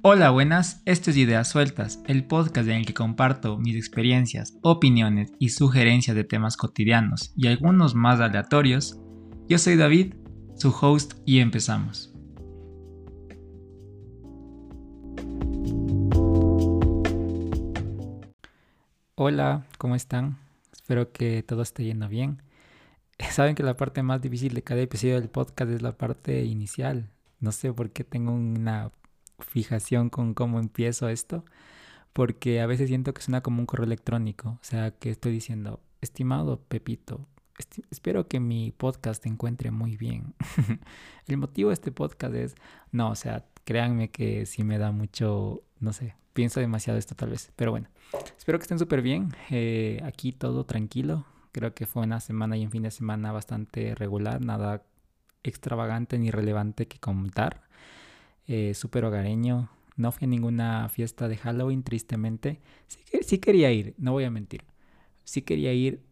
Hola, buenas, esto es Ideas Sueltas, el podcast en el que comparto mis experiencias, opiniones y sugerencias de temas cotidianos y algunos más aleatorios. Yo soy David, su host, y empezamos. Hola, ¿cómo están? Espero que todo esté yendo bien. Saben que la parte más difícil de cada episodio del podcast es la parte inicial. No sé por qué tengo una fijación con cómo empiezo esto, porque a veces siento que suena como un correo electrónico, o sea, que estoy diciendo, estimado Pepito, espero que mi podcast te encuentre muy bien. El motivo de este podcast es, no, o sea, créanme que sí me da mucho, no sé, pienso demasiado esto tal vez, pero bueno, espero que estén súper bien, eh, aquí todo tranquilo, creo que fue una semana y un fin de semana bastante regular, nada extravagante ni relevante que contar eh, súper hogareño. No fui a ninguna fiesta de Halloween, tristemente. Sí, quería ir, no voy a mentir. Sí quería ir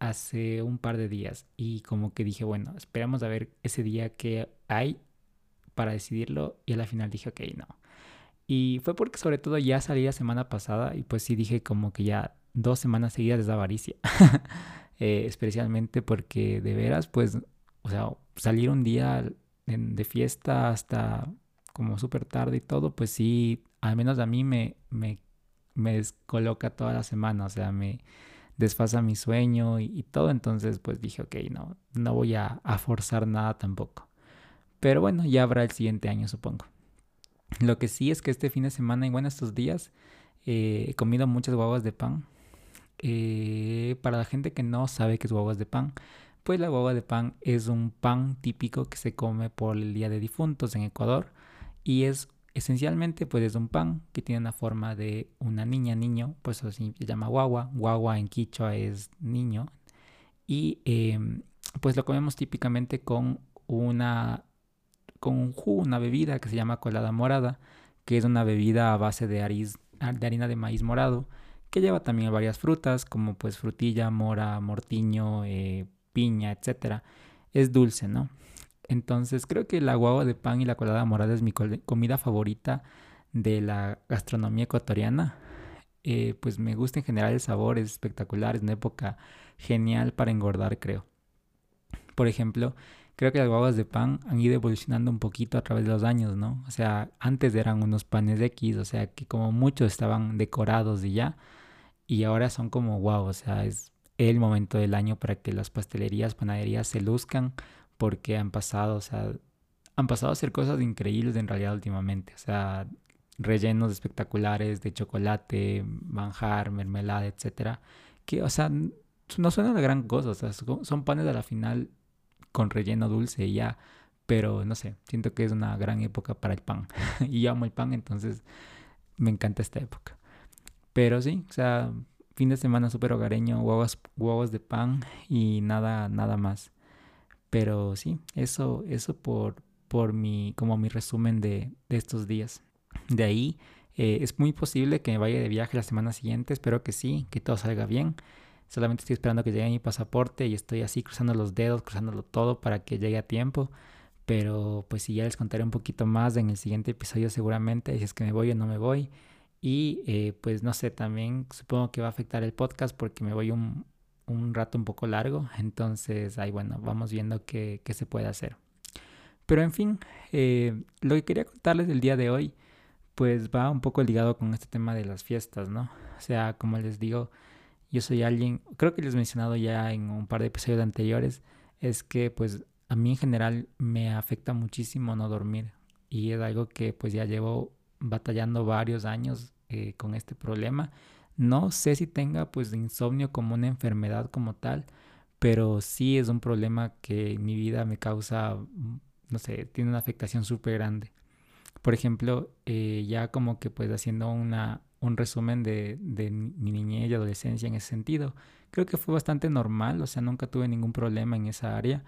hace un par de días y como que dije, bueno, esperamos a ver ese día que hay para decidirlo y a la final dije, ok, no. Y fue porque sobre todo ya salí la semana pasada y pues sí dije como que ya dos semanas seguidas de avaricia. eh, especialmente porque de veras, pues, o sea, salir un día de fiesta hasta como súper tarde y todo, pues sí, al menos a mí me, me, me descoloca toda la semana, o sea, me desfasa mi sueño y, todo, entonces pues dije, ok, no, no voy a, forzar nada tampoco. Pero bueno, ya habrá el siguiente año, supongo. Lo que sí es que este fin de semana y bueno, estos días eh, he comido muchas guaguas de pan. Eh, para la gente que no sabe qué es guaguas de pan, pues la guagua de pan es un pan típico que se come por el Día de Difuntos en Ecuador y es esencialmente pues es un pan que tiene una forma de una niña, niño, pues así se llama guagua, guagua en quichua es niño y em, pues lo comemos típicamente con una con un jugo, una bebida que se llama colada morada, que es una bebida a base de, de harina de maíz morado, que lleva también varias frutas como pues frutilla, mora, mortiño, eh, piña, etcétera. Es dulce, ¿no? Entonces creo que la guagua de pan y la colada morada es mi comida favorita de la gastronomía ecuatoriana. Eh, pues me gusta en general el sabor, es espectacular, es una época genial para engordar, creo. Por ejemplo, creo que las guaguas de pan han ido evolucionando un poquito a través de los años, ¿no? O sea, antes eran unos panes de X, o sea, que como muchos estaban decorados y ya, y ahora son como wow, o sea, es el momento del año para que las pastelerías, panaderías se luzcan porque han pasado, o sea, han pasado a hacer cosas increíbles en realidad últimamente, o sea, rellenos espectaculares de chocolate, manjar, mermelada, etcétera, que, o sea, no suena de gran cosa, o sea, son panes a la final con relleno dulce y ya, pero no sé, siento que es una gran época para el pan y yo amo el pan, entonces me encanta esta época. Pero sí, o sea, fin de semana súper hogareño, huevos, huevos de pan y nada, nada más. Pero sí, eso, eso por, por mi, como mi resumen de, de estos días. De ahí eh, es muy posible que me vaya de viaje la semana siguiente, espero que sí, que todo salga bien. Solamente estoy esperando que llegue mi pasaporte y estoy así cruzando los dedos, cruzándolo todo para que llegue a tiempo. Pero pues sí, ya les contaré un poquito más en el siguiente episodio seguramente, si es que me voy o no me voy. Y eh, pues no sé, también supongo que va a afectar el podcast porque me voy un, un rato un poco largo. Entonces, ahí bueno, vamos viendo qué, qué se puede hacer. Pero en fin, eh, lo que quería contarles el día de hoy, pues va un poco ligado con este tema de las fiestas, ¿no? O sea, como les digo, yo soy alguien, creo que les he mencionado ya en un par de episodios anteriores, es que pues a mí en general me afecta muchísimo no dormir y es algo que pues ya llevo batallando varios años eh, con este problema no sé si tenga pues insomnio como una enfermedad como tal, pero sí es un problema que mi vida me causa, mm, no sé, tiene una afectación súper grande. Por ejemplo, eh, ya como que pues haciendo una, un resumen de, de, mi niñez y adolescencia en ese sentido, creo que fue bastante normal, o sea, nunca tuve ningún problema en esa área,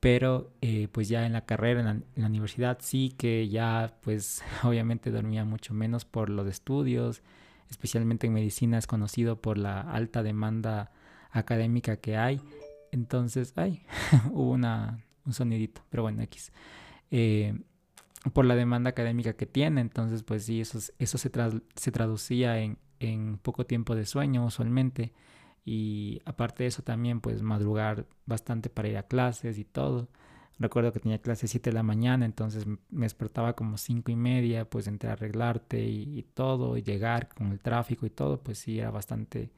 pero eh, pues ya en la carrera, en la universidad sí que ya pues obviamente dormía mucho menos por los estudios, especialmente en medicina, es conocido por la alta demanda académica que hay. Entonces, ay, hubo una, un sonidito, pero bueno, X. Eh, por la demanda académica que tiene. Entonces, pues sí, eso, eso se, se traducía en, en poco tiempo de sueño usualmente. Y aparte de eso también, pues madrugar bastante para ir a clases y todo. Recuerdo que tenía clase 7 de la mañana, entonces me despertaba como 5 y media, pues entre arreglarte y, todo, y llegar con el tráfico y todo, pues sí, era bastante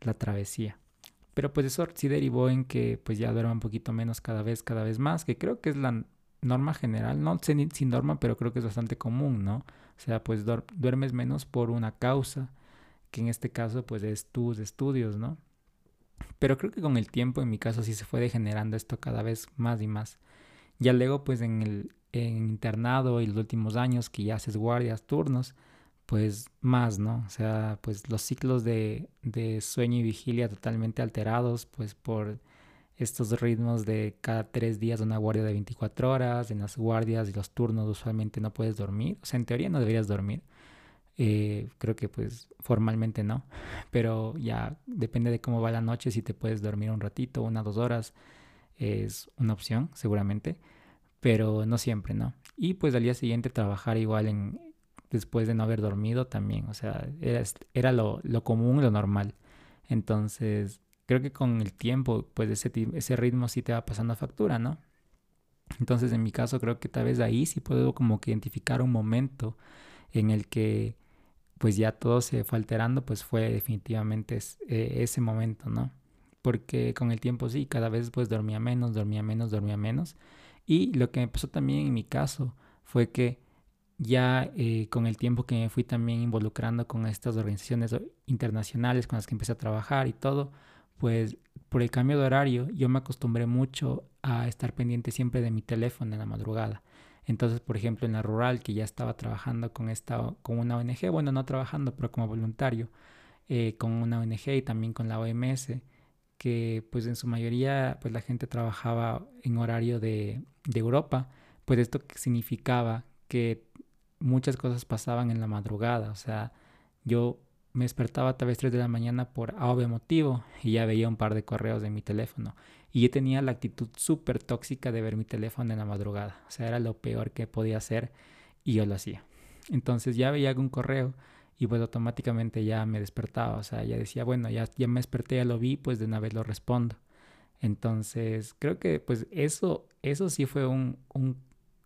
la travesía. Pero pues eso sí derivó en que pues ya duerma un poquito menos cada vez, cada vez más, que creo que es la norma general, no sé sin norma, pero creo que es bastante común, ¿no? O sea, pues duermes menos por una causa, que en este caso pues es tus estudios, ¿no? Pero creo que con el tiempo en mi caso sí se fue degenerando esto cada vez más y más. Ya luego pues en el internado y los últimos años que ya haces guardias, turnos, pues más, ¿no? O sea, pues los ciclos de, de sueño y vigilia totalmente alterados, pues por estos ritmos de cada tres días una guardia de 24 horas, en las guardias y los turnos usualmente no puedes dormir, o sea, en teoría no deberías dormir, eh, creo que pues formalmente no, pero ya depende de cómo va la noche, si te puedes dormir un ratito, una, dos horas, es una opción seguramente, pero no siempre, ¿no? Y pues al día siguiente trabajar igual en, después de no haber dormido también, o sea, era, era lo, lo común, lo normal. Entonces, creo que con el tiempo, pues ese, ese ritmo sí te va pasando factura, ¿no? Entonces, en mi caso, creo que tal vez ahí sí puedo como que identificar un momento en el que pues ya todo se fue alterando, pues fue definitivamente eh, ese momento, ¿no? Porque con el tiempo sí, cada vez pues dormía menos, dormía menos, dormía menos. Y lo que me pasó también en mi caso fue que ya eh, con el tiempo que me fui también involucrando con estas organizaciones internacionales con las que empecé a trabajar y todo, pues por el cambio de horario yo me acostumbré mucho a estar pendiente siempre de mi teléfono en la madrugada. Entonces, por ejemplo, en la rural, que ya estaba trabajando con, esta, con una ONG, bueno, no trabajando, pero como voluntario, eh, con una ONG y también con la OMS, que pues en su mayoría pues la gente trabajaba en horario de, de Europa, pues esto significaba que muchas cosas pasaban en la madrugada, o sea, yo me despertaba tal vez 3 de la mañana por obvio motivo y ya veía un par de correos de mi teléfono. Y yo tenía la actitud súper tóxica de ver mi teléfono en la madrugada. O sea, era lo peor que podía hacer y yo lo hacía. Entonces ya veía algún correo y pues automáticamente ya me despertaba. O sea, ya decía, bueno, ya, ya me desperté, ya lo vi, pues de una vez lo respondo. Entonces creo que pues eso, eso sí fue un, un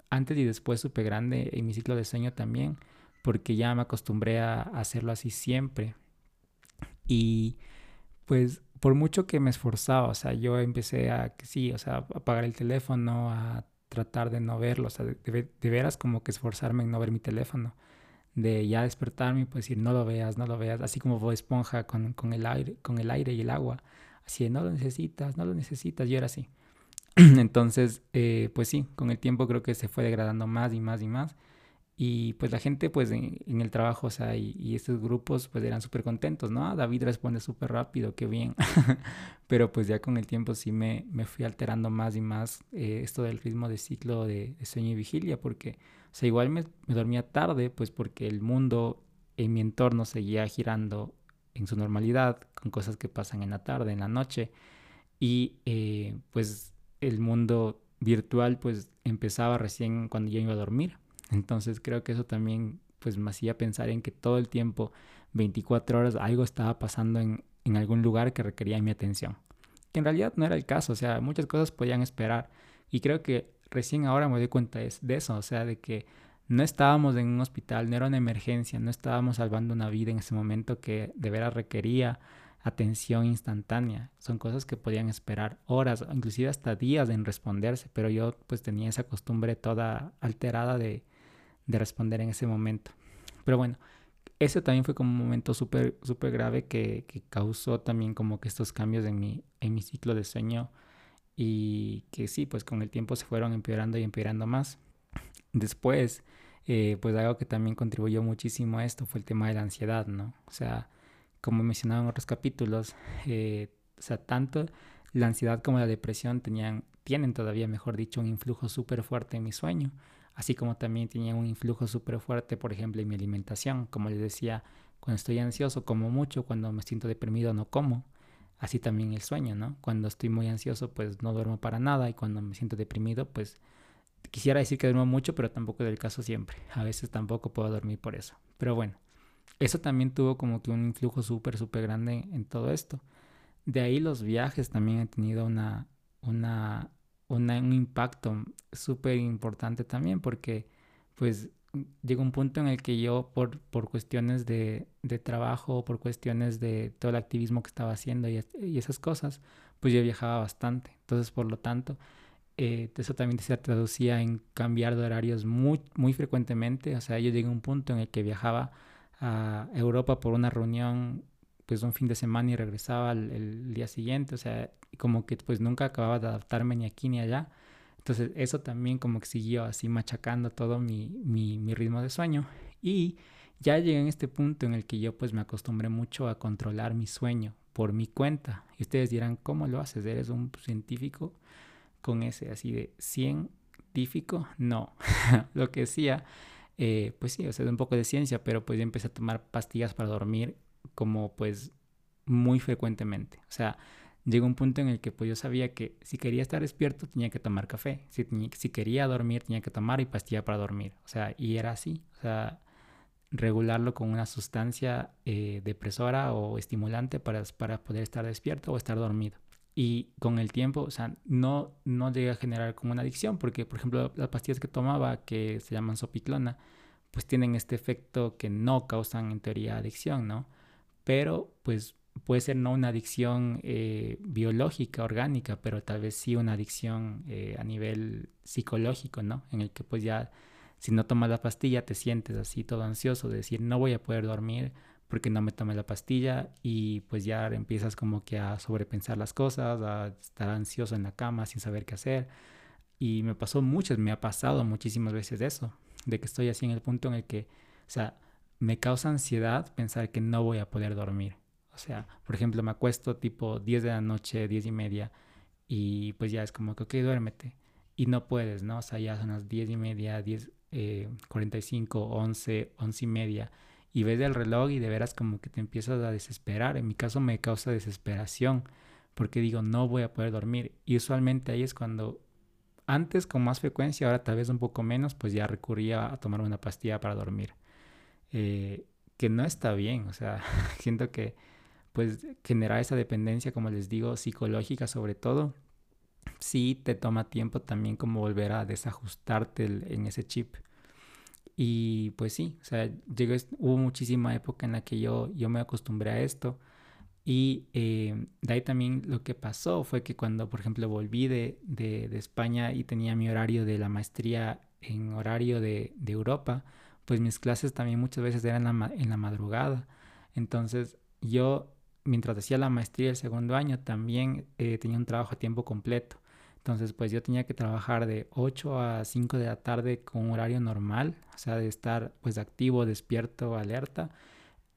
antes y después súper grande en mi ciclo de sueño también porque ya me acostumbré a hacerlo así siempre. Y pues por mucho que me esforzaba, o sea, yo empecé a, sí, o sea, a apagar el teléfono, a tratar de no verlo, o sea, de, veras como que esforzarme en no ver mi teléfono, de ya despertarme y pues decir, no lo veas, no lo veas, así como fue Esponja con, con, el aire, con el aire y el agua, así de, no lo necesitas, no lo necesitas, yo era así. Entonces, eh, pues sí, con el tiempo creo que se fue degradando más y más y más. Y pues la gente pues en, el trabajo, o sea, y, estos grupos pues eran súper contentos, ¿no? Ah, David responde súper rápido, qué bien. Pero pues ya con el tiempo sí me, me fui alterando más y más eh, esto del ritmo de ciclo de, sueño y vigilia, porque, o sea, igual me, dormía tarde, pues porque el mundo en mi entorno seguía girando en su normalidad, con cosas que pasan en la tarde, en la noche. Y eh, pues el mundo virtual pues empezaba recién cuando yo iba a dormir entonces creo que eso también pues me hacía pensar en que todo el tiempo, 24 horas, algo estaba pasando en, en algún lugar que requería mi atención. Que en realidad no era el caso, o sea, muchas cosas podían esperar. Y creo que recién ahora me doy cuenta de eso, o sea, de que no estábamos en un hospital, no era una emergencia, no estábamos salvando una vida en ese momento que de veras requería atención instantánea. Son cosas que podían esperar horas, inclusive hasta días en responderse, pero yo pues tenía esa costumbre toda alterada de, de responder en ese momento. Pero bueno, ese también fue como un momento súper, súper grave que, que, causó también como que estos cambios en mi, en mi ciclo de sueño y que sí, pues con el tiempo se fueron empeorando y empeorando más. Después, eh, pues algo que también contribuyó muchísimo a esto fue el tema de la ansiedad, ¿no? O sea, como mencionaba en otros capítulos, eh, o sea, tanto la ansiedad como la depresión tenían, tienen todavía, mejor dicho, un influjo súper fuerte en mi sueño así como también tenía un influjo súper fuerte, por ejemplo, en mi alimentación. Como les decía, cuando estoy ansioso como mucho, cuando me siento deprimido no como. Así también el sueño, ¿no? Cuando estoy muy ansioso pues no duermo para nada y cuando me siento deprimido pues quisiera decir que duermo mucho, pero tampoco es el caso siempre. A veces tampoco puedo dormir por eso. Pero bueno, eso también tuvo como que un influjo súper, súper grande en todo esto. De ahí los viajes también han tenido una, una, un impacto súper importante también porque pues llegó un punto en el que yo por, por cuestiones de, de trabajo, por cuestiones de todo el activismo que estaba haciendo y, y esas cosas, pues yo viajaba bastante. Entonces, por lo tanto, eh, eso también se traducía en cambiar de horarios muy, muy frecuentemente. O sea, yo llegué a un punto en el que viajaba a Europa por una reunión, pues un fin de semana y regresaba el, día siguiente. O sea, como que pues nunca acababa de adaptarme ni aquí ni allá. Entonces eso también como que siguió así machacando todo mi, mi, mi ritmo de sueño. Y ya llegué en este punto en el que yo pues me acostumbré mucho a controlar mi sueño por mi cuenta. Y ustedes dirán, ¿cómo lo haces? ¿Eres un científico? con ese así de científico, no. lo que decía, eh, pues sí, o sea, de un poco de ciencia, pero pues yo empecé a tomar pastillas para dormir como pues muy frecuentemente. O sea, llegó un punto en el que pues yo sabía que si quería estar despierto tenía que tomar café, si, si quería dormir tenía que tomar y pastilla para dormir. O sea, y era así. O sea, regularlo con una sustancia eh, depresora o estimulante para, para poder estar despierto o estar dormido. Y con el tiempo, o sea, no, no llega a generar como una adicción, porque, por ejemplo, las pastillas que tomaba, que se llaman sopitlona, pues tienen este efecto que no causan en teoría adicción, ¿no? Pero, pues, puede ser no una adicción eh, biológica, orgánica, pero tal vez sí una adicción eh, a nivel psicológico, ¿no? En el que, pues, ya, si no tomas la pastilla, te sientes así todo ansioso de decir, no voy a poder dormir porque no me tomé la pastilla y pues ya empiezas como que a sobrepensar las cosas, a estar ansioso en la cama sin saber qué hacer. Y me pasó muchas, me ha pasado muchísimas veces eso, de que estoy así en el punto en el que, o sea, me causa ansiedad pensar que no voy a poder dormir. O sea, por ejemplo, me acuesto tipo 10 de la noche, 10 y media, y pues ya es como que, ok, duérmete. Y no puedes, ¿no? O sea, ya son las 10 y media, 10, eh, 45, 11, 11 y media y ves el reloj y de veras como que te empiezas a desesperar. En mi caso me causa desesperación porque digo, no voy a poder dormir. Y usualmente ahí es cuando antes con más frecuencia, ahora tal vez un poco menos, pues ya recurría a tomar una pastilla para dormir. Eh, que no está bien, o sea, siento que pues generar esa dependencia, como les digo, psicológica sobre todo, sí te toma tiempo también como volver a desajustarte en ese chip. Y pues sí, o sea, hubo muchísima época en la que yo, yo me acostumbré a esto. Y eh, de ahí también lo que pasó fue que cuando, por ejemplo, volví de, de, de España y tenía mi horario de la maestría en horario de, de Europa, pues mis clases también muchas veces eran en la, madrugada. Entonces yo, mientras hacía la maestría el segundo año, también eh, tenía un trabajo a tiempo completo. Entonces, pues yo tenía que trabajar de 8 a 5 de la tarde con un horario normal, o sea, de estar pues activo, despierto, alerta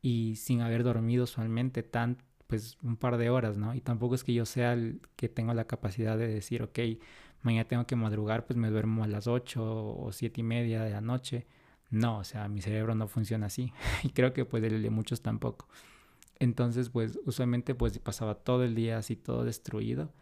y sin haber dormido usualmente tan, pues un par de horas, ¿no? Y tampoco es que yo sea el que tenga la capacidad de decir, ok, mañana tengo que madrugar, pues me duermo a las 8 o 7 y media de la noche. No, o sea, mi cerebro no funciona así y creo que pues el de muchos tampoco. Entonces, pues usualmente pues pasaba todo el día así todo destruido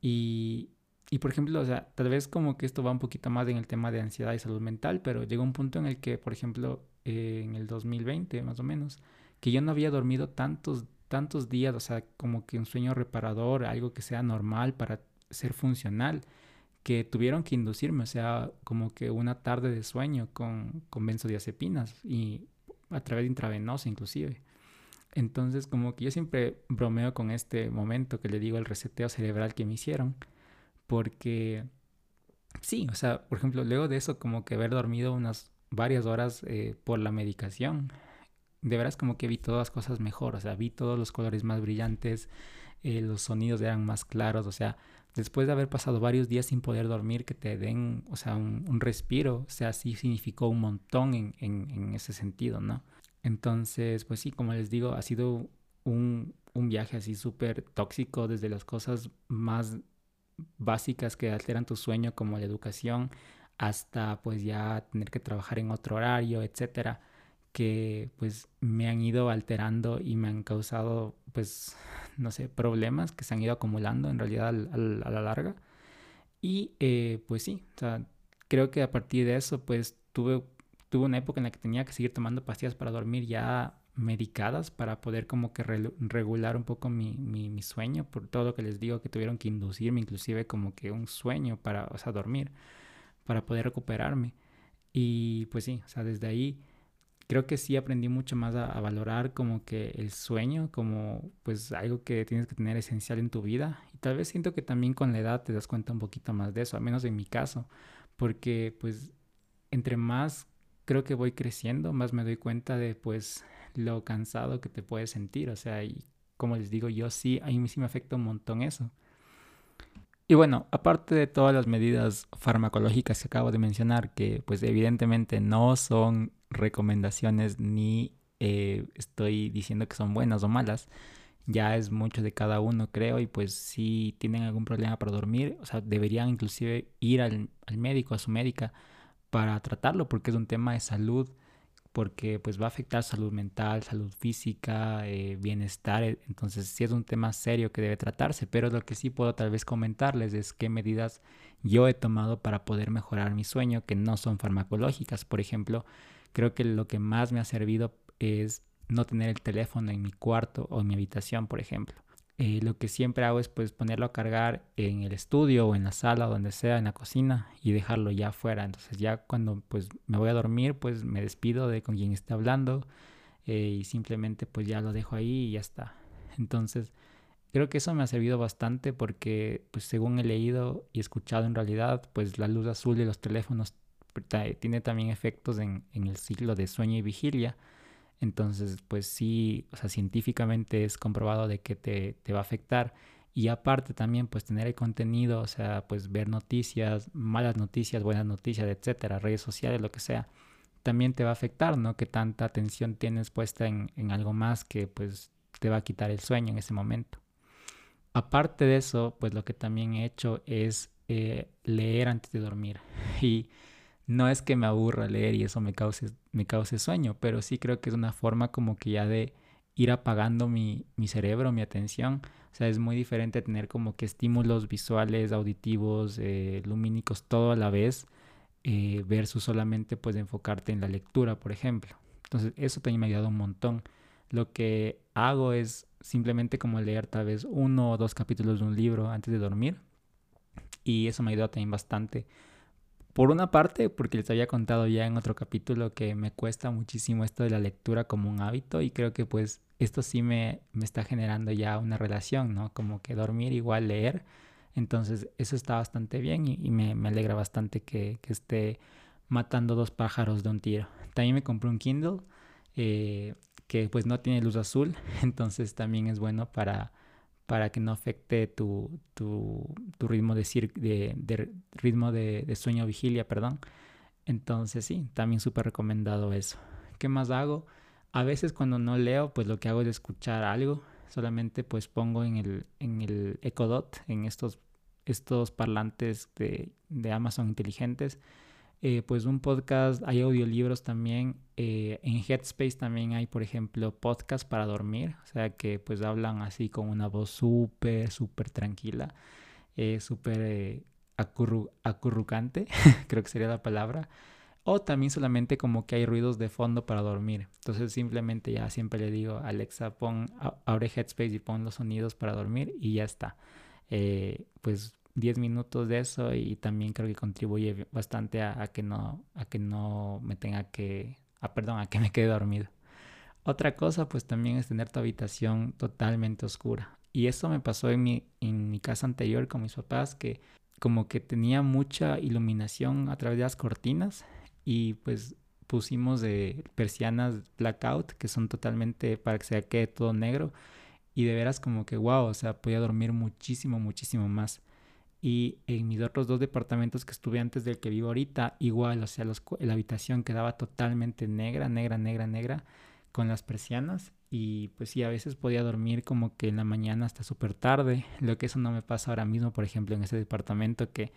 y, y por ejemplo, o sea, tal vez como que esto va un poquito más en el tema de ansiedad y salud mental, pero llegó un punto en el que, por ejemplo, eh, en el 2020 más o menos, que yo no había dormido tantos, tantos días, o sea, como que un sueño reparador, algo que sea normal para ser funcional, que tuvieron que inducirme, o sea, como que una tarde de sueño con, con benzodiazepinas y a través de intravenosa inclusive. Entonces, como que yo siempre bromeo con este momento que le digo el reseteo cerebral que me hicieron porque sí, o sea, por ejemplo, luego de eso, como que haber dormido unas varias horas eh, por la medicación, de veras como que vi todas las cosas mejor, o sea, vi todos los colores más brillantes, eh, los sonidos eran más claros, o sea, después de haber pasado varios días sin poder dormir, que te den, o sea, un, respiro, o sea, sí significó un montón en, en, ese sentido, ¿no? Entonces, pues sí, como les digo, ha sido un, un viaje así súper tóxico desde las cosas más básicas que alteran tu sueño como la educación hasta pues ya tener que trabajar en otro horario, etcétera, que pues me han ido alterando y me han causado pues no sé, problemas que se han ido acumulando en realidad a la larga. Y eh, pues sí, o sea, creo que a partir de eso, pues tuve, tuve una época en la que tenía que seguir tomando pastillas para dormir ya medicadas para poder como que regular un poco mi, mi, sueño, por todo lo que les digo que tuvieron que inducirme inclusive como que un sueño para, o sea, dormir, para poder recuperarme. Y pues sí, o sea, desde ahí creo que sí aprendí mucho más a, valorar como que el sueño como pues algo que tienes que tener esencial en tu vida y tal vez siento que también con la edad te das cuenta un poquito más de eso, al menos en mi caso, porque pues entre más creo que voy creciendo, más me doy cuenta de pues lo cansado que te puedes sentir, o sea, y como les digo, yo sí, a mí sí me afecta un montón eso. Y bueno, aparte de todas las medidas farmacológicas que acabo de mencionar, que pues evidentemente no son recomendaciones ni eh, estoy diciendo que son buenas o malas, ya es mucho de cada uno creo y pues si tienen algún problema para dormir, o sea, deberían inclusive ir al, al médico, a su médica, para tratarlo porque es un tema de salud porque pues va a afectar salud mental, salud física, eh, bienestar, eh, entonces sí es un tema serio que debe tratarse, pero lo que sí puedo tal vez comentarles es qué medidas yo he tomado para poder mejorar mi sueño que no son farmacológicas, por ejemplo, creo que lo que más me ha servido es no tener el teléfono en mi cuarto o en mi habitación, por ejemplo. Eh, lo que siempre hago es pues ponerlo a cargar en el estudio o en la sala, donde sea, en la cocina y dejarlo ya afuera. Entonces ya cuando pues me voy a dormir pues me despido de con quien esté hablando eh, y simplemente pues ya lo dejo ahí y ya está. Entonces creo que eso me ha servido bastante porque pues según he leído y escuchado en realidad pues la luz azul de los teléfonos tiene también efectos en, en el ciclo de sueño y vigilia entonces, pues sí, o sea, científicamente es comprobado de que te, te va a afectar. Y aparte también, pues tener el contenido, o sea, pues ver noticias, malas noticias, buenas noticias, etcétera, redes sociales, lo que sea, también te va a afectar, ¿no? Que tanta atención tienes puesta en, en algo más que pues te va a quitar el sueño en ese momento. Aparte de eso, pues lo que también he hecho es eh, leer antes de dormir. Y no es que me aburra leer y eso me cause, me cause sueño, pero sí creo que es una forma como que ya de ir apagando mi, mi cerebro, mi atención. O sea, es muy diferente tener como que estímulos visuales, auditivos, eh, lumínicos, todo a la vez, eh, versus solamente pues enfocarte en la lectura, por ejemplo. Entonces, eso también me ha ayudado un montón. Lo que hago es simplemente como leer tal vez uno o dos capítulos de un libro antes de dormir. Y eso me ha ayudado también bastante por una parte, porque les había contado ya en otro capítulo que me cuesta muchísimo esto de la lectura como un hábito y creo que pues esto sí me, me está generando ya una relación, ¿no? Como que dormir igual leer. Entonces eso está bastante bien y, me, me, alegra bastante que, que, esté matando dos pájaros de un tiro. También me compré un Kindle eh, que pues no tiene luz azul, entonces también es bueno para para que no afecte tu, tu, tu ritmo, de, de, ritmo de, de, sueño vigilia, perdón. Entonces sí, también súper recomendado eso. ¿Qué más hago? A veces cuando no leo, pues lo que hago es escuchar algo. Solamente pues pongo en el, en el Echo Dot, en estos, estos parlantes de, de Amazon inteligentes, eh, pues un podcast, hay audiolibros también. Eh, en Headspace también hay, por ejemplo, podcast para dormir, o sea que pues hablan así con una voz súper, súper tranquila, eh, súper acurrucante, creo que sería la palabra. O también solamente como que hay ruidos de fondo para dormir. Entonces simplemente ya siempre le digo, Alexa, pon, abre Headspace y pon los sonidos para dormir y ya está. pues 10 minutos de eso y también creo que contribuye bastante a, que no a que no me tenga que a, perdón a que me quede dormido. Otra cosa pues también es tener tu habitación totalmente oscura. Y eso me pasó en mi en mi casa anterior con mis papás que como que tenía mucha iluminación a través de las cortinas y pues pusimos de persianas blackout que son totalmente para que se quede todo negro. Y de veras como que wow, o sea, podía dormir muchísimo, muchísimo más. Y en mis otros dos departamentos que estuve antes del que vivo ahorita, igual, o sea, la habitación quedaba totalmente negra, negra, negra, negra, con las persianas. Y pues sí, a veces podía dormir como que en la mañana hasta súper tarde. Lo que eso no me pasa ahora mismo, por ejemplo, en ese departamento que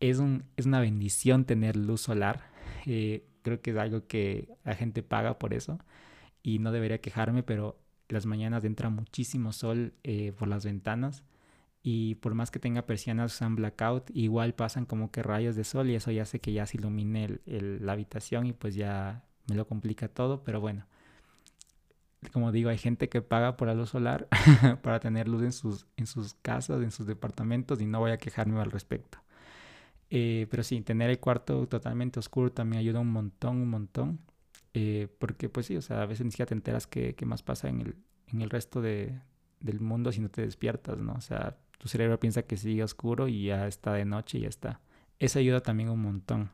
es, un, es una bendición tener luz solar. Eh, creo que es algo que la gente paga por eso. Y no debería quejarme, pero las mañanas entra muchísimo sol eh, por las ventanas y por más que tenga persianas usan blackout, igual pasan como que rayos de sol y eso ya hace que ya se ilumine la habitación y pues ya me lo complica todo, pero bueno. Como digo, hay gente que paga por la luz solar para tener luz en sus, en sus casas, en sus departamentos y no voy a quejarme al respecto. Eh, pero sí, tener el cuarto totalmente oscuro también ayuda un montón, un montón. Eh, porque pues sí, o sea, a veces ni siquiera te enteras qué, qué más pasa en el, en el resto de, del mundo si no te despiertas, ¿no? O sea, tu cerebro piensa que sigue oscuro y ya está de noche y ya está. Eso ayuda también un montón.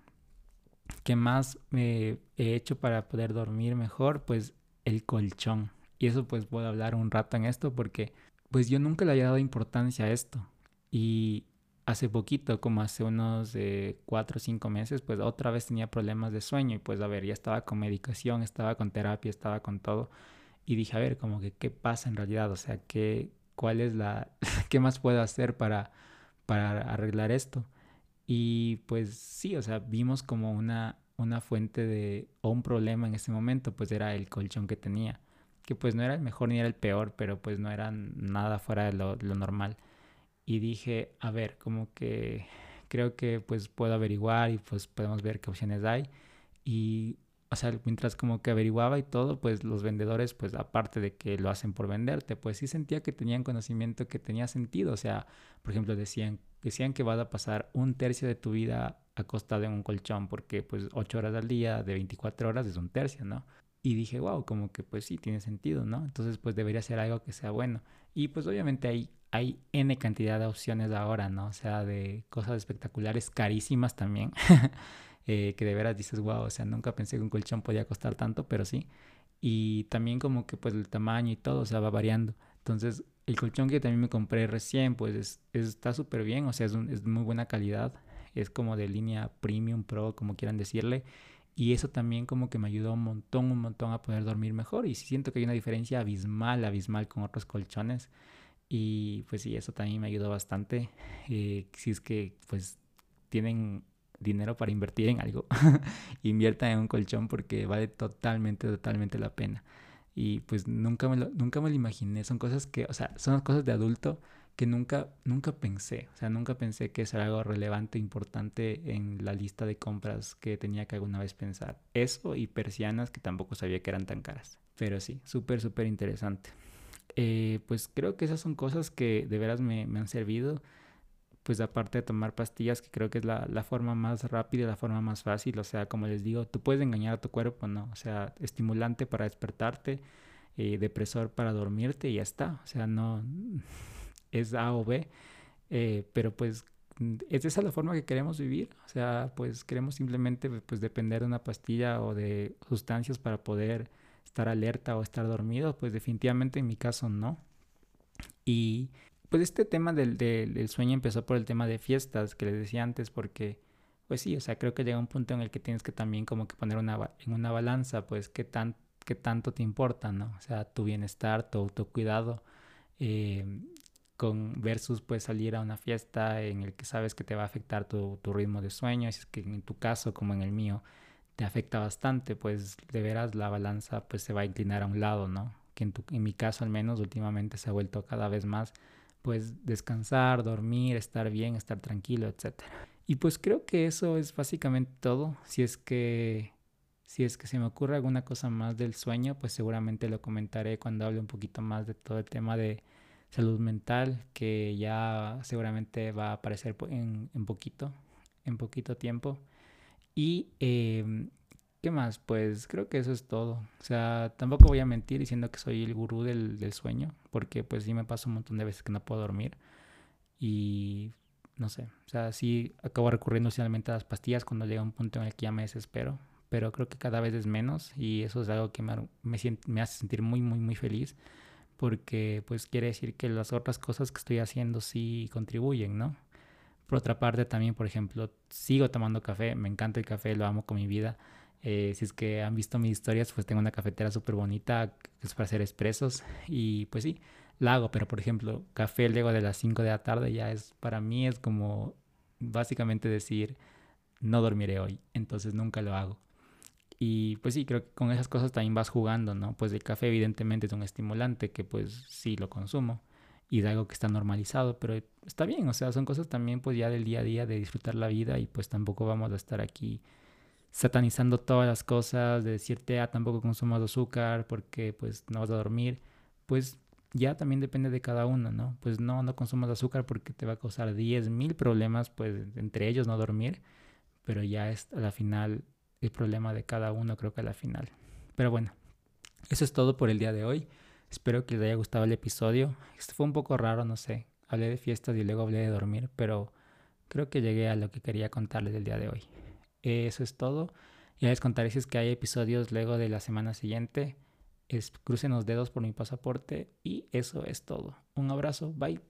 ¿Qué más me he hecho para poder dormir mejor? Pues el colchón. Y eso pues puedo hablar un rato en esto porque pues yo nunca le había dado importancia a esto. Y hace poquito, como hace unos eh, cuatro o cinco meses, pues otra vez tenía problemas de sueño y pues a ver, ya estaba con medicación, estaba con terapia, estaba con todo. Y dije, a ver, como que qué pasa en realidad, o sea, qué, cuál es la, qué más puedo hacer para, para arreglar esto. Y pues sí, o sea, vimos como una, una fuente de, o un problema en ese momento, pues era el colchón que tenía, que pues no era el mejor ni era el peor, pero pues no era nada fuera de lo, lo normal. Y dije, a ver, como que creo que pues puedo averiguar y pues podemos ver qué opciones hay. Y o sea, mientras como que averiguaba y todo, pues los vendedores, pues aparte de que lo hacen por venderte, pues sí sentía que tenían conocimiento que tenía sentido. O sea, por ejemplo, decían, decían que vas a pasar un tercio de tu vida acostado en un colchón, porque pues ocho horas al día de 24 horas es un tercio, ¿no? Y dije, wow, como que pues sí, tiene sentido, ¿no? Entonces pues debería ser algo que sea bueno. Y pues obviamente hay, hay N cantidad de opciones ahora, ¿no? O sea, de cosas espectaculares, carísimas también. Eh, que de veras dices, wow, o sea, nunca pensé que un colchón podía costar tanto, pero sí. Y también como que pues el tamaño y todo, o sea, va variando. Entonces, el colchón que también me compré recién, pues está súper bien, o sea, es, es muy buena calidad. Es como de línea premium, pro, como quieran decirle. Y eso también como que me ayudó un montón, un montón a poder dormir mejor. Y siento que hay una diferencia abismal, abismal con otros colchones. Y pues sí, eso también me ayudó bastante. Eh, si es que pues tienen dinero para invertir en algo, invierta en un colchón porque vale totalmente, totalmente la pena. Y pues nunca me lo, nunca me lo imaginé. Son cosas que, o sea, son cosas de adulto que nunca, nunca pensé. O sea, nunca pensé que eso era algo relevante, importante en la lista de compras que tenía que alguna vez pensar. Eso y persianas que tampoco sabía que eran tan caras. Pero sí, súper, súper interesante. Eh, pues creo que esas son cosas que de veras me, me han servido. Pues aparte de tomar pastillas, que creo que es la, forma más rápida, la forma más fácil, o sea, como les digo, tú puedes engañar a tu cuerpo, ¿no? O sea, estimulante para despertarte, eh, depresor para dormirte y ya está, o sea, no es A o B, eh, pero pues es esa la forma que queremos vivir, o sea, pues queremos simplemente pues depender de una pastilla o de sustancias para poder estar alerta o estar dormido, pues definitivamente en mi caso no. Y pues este tema del, del, sueño empezó por el tema de fiestas que les decía antes, porque, pues sí, o sea, creo que llega un punto en el que tienes que también como que poner una, en una balanza, pues, qué, tan, qué tanto te importa, ¿no? O sea, tu bienestar, tu autocuidado, eh, con versus, pues, salir a una fiesta en el que sabes que te va a afectar tu, tu ritmo de sueño, si es que en tu caso, como en el mío, te afecta bastante, pues, de veras la balanza, pues, se va a inclinar a un lado, ¿no? Que en, mi caso, al menos, últimamente se ha vuelto cada vez más pues descansar, dormir, estar bien, estar tranquilo, etc. Y pues creo que eso es básicamente todo. Si es que si es que se me ocurre alguna cosa más del sueño, pues seguramente lo comentaré cuando hable un poquito más de todo el tema de salud mental, que ya seguramente va a aparecer en, en poquito, en poquito tiempo. Y eh, ¿Qué más? Pues creo que eso es todo. O sea, tampoco voy a mentir diciendo que soy el gurú del, sueño, porque pues sí me pasa un montón de veces que no puedo dormir. Y no sé, o sea, sí acabo recurriendo finalmente a las pastillas cuando llega un punto en el que ya me desespero, pero creo que cada vez es menos y eso es algo que me, me hace sentir muy, muy, muy feliz, porque pues quiere decir que las otras cosas que estoy haciendo sí contribuyen, ¿no? Por otra parte, también, por ejemplo, sigo tomando café, me encanta el café, lo amo con mi vida eh, si es que han visto mis historias, pues tengo una cafetera súper bonita es para hacer expresos y pues sí, la hago, pero por ejemplo, café luego de las 5 de la tarde ya es, para mí es como básicamente decir, no dormiré hoy, entonces nunca lo hago. Y pues sí, creo que con esas cosas también vas jugando, ¿no? Pues el café evidentemente es un estimulante que pues sí lo consumo. Y de algo que está normalizado, pero está bien, o sea, son cosas también pues ya del día a día de disfrutar la vida y pues tampoco vamos a estar aquí satanizando todas las cosas, de decirte, ah, tampoco consumas azúcar porque pues no vas a dormir, pues ya también depende de cada uno, ¿no? Pues no, no consumas azúcar porque te va a causar 10.000 problemas, pues entre ellos no dormir, pero ya es a la final el problema de cada uno, creo que a la final. Pero bueno, eso es todo por el día de hoy. Espero que les haya gustado el episodio. Esto fue un poco raro, no sé. Hablé de fiestas y luego hablé de dormir, pero creo que llegué a lo que quería contarles el día de hoy. Eso es todo. Ya les contaré si es que hay episodios luego de la semana siguiente. Es, crucen los dedos por mi pasaporte y eso es todo. Un abrazo, bye.